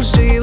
I'm you